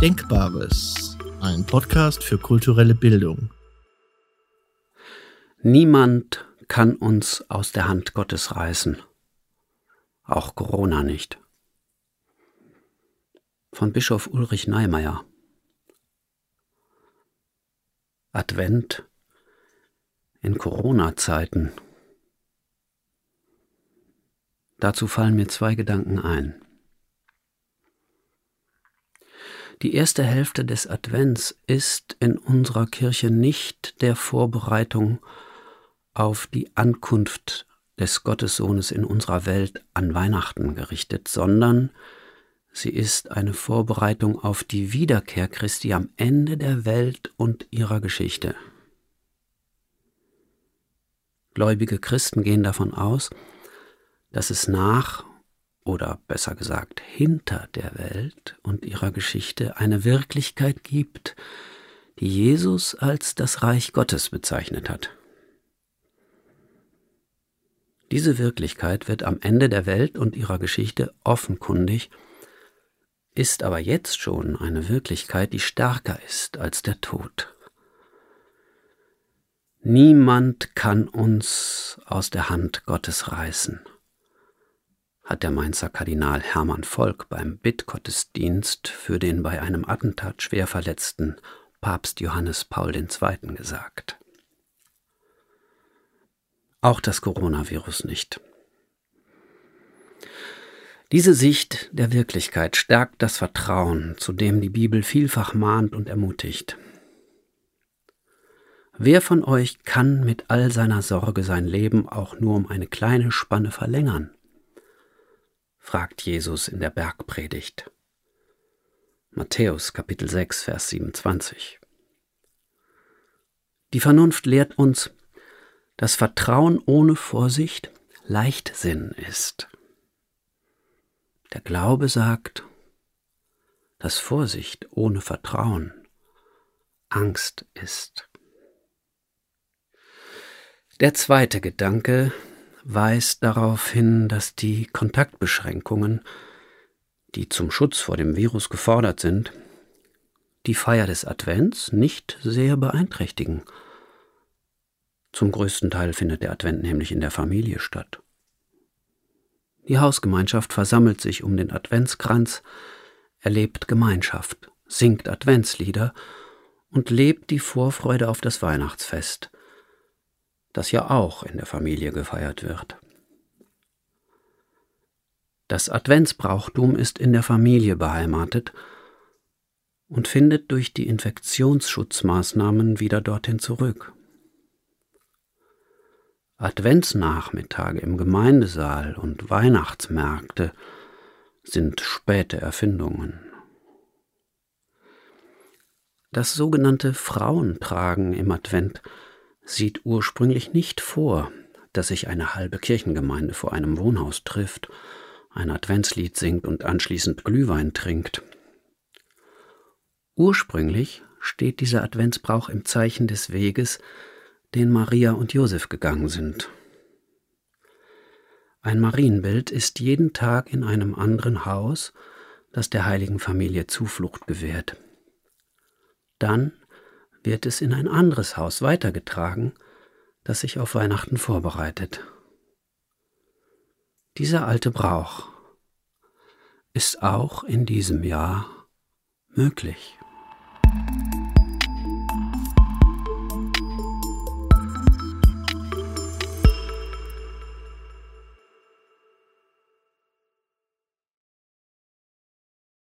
Denkbares, ein Podcast für kulturelle Bildung. Niemand kann uns aus der Hand Gottes reißen, auch Corona nicht. Von Bischof Ulrich Neimeyer. Advent in Corona-Zeiten. Dazu fallen mir zwei Gedanken ein. Die erste Hälfte des Advents ist in unserer Kirche nicht der Vorbereitung auf die Ankunft des Gottessohnes in unserer Welt an Weihnachten gerichtet, sondern sie ist eine Vorbereitung auf die Wiederkehr Christi am Ende der Welt und ihrer Geschichte. Gläubige Christen gehen davon aus, dass es nach oder besser gesagt hinter der Welt und ihrer Geschichte eine Wirklichkeit gibt, die Jesus als das Reich Gottes bezeichnet hat. Diese Wirklichkeit wird am Ende der Welt und ihrer Geschichte offenkundig, ist aber jetzt schon eine Wirklichkeit, die stärker ist als der Tod. Niemand kann uns aus der Hand Gottes reißen hat der Mainzer Kardinal Hermann Volk beim Bittgottesdienst für den bei einem Attentat schwer verletzten Papst Johannes Paul II. gesagt. Auch das Coronavirus nicht. Diese Sicht der Wirklichkeit stärkt das Vertrauen, zu dem die Bibel vielfach mahnt und ermutigt. Wer von euch kann mit all seiner Sorge sein Leben auch nur um eine kleine Spanne verlängern? Fragt Jesus in der Bergpredigt. Matthäus Kapitel 6, Vers 27. Die Vernunft lehrt uns, dass Vertrauen ohne Vorsicht Leichtsinn ist. Der Glaube sagt, dass Vorsicht ohne Vertrauen Angst ist. Der zweite Gedanke, weist darauf hin, dass die Kontaktbeschränkungen, die zum Schutz vor dem Virus gefordert sind, die Feier des Advents nicht sehr beeinträchtigen. Zum größten Teil findet der Advent nämlich in der Familie statt. Die Hausgemeinschaft versammelt sich um den Adventskranz, erlebt Gemeinschaft, singt Adventslieder und lebt die Vorfreude auf das Weihnachtsfest, das ja auch in der Familie gefeiert wird. Das Adventsbrauchtum ist in der Familie beheimatet und findet durch die Infektionsschutzmaßnahmen wieder dorthin zurück. Adventsnachmittage im Gemeindesaal und Weihnachtsmärkte sind späte Erfindungen. Das sogenannte Frauentragen im Advent sieht ursprünglich nicht vor, dass sich eine halbe Kirchengemeinde vor einem Wohnhaus trifft, ein Adventslied singt und anschließend Glühwein trinkt. Ursprünglich steht dieser Adventsbrauch im Zeichen des Weges, den Maria und Josef gegangen sind. Ein Marienbild ist jeden Tag in einem anderen Haus, das der heiligen Familie Zuflucht gewährt. Dann wird es in ein anderes Haus weitergetragen, das sich auf Weihnachten vorbereitet. Dieser alte Brauch ist auch in diesem Jahr möglich.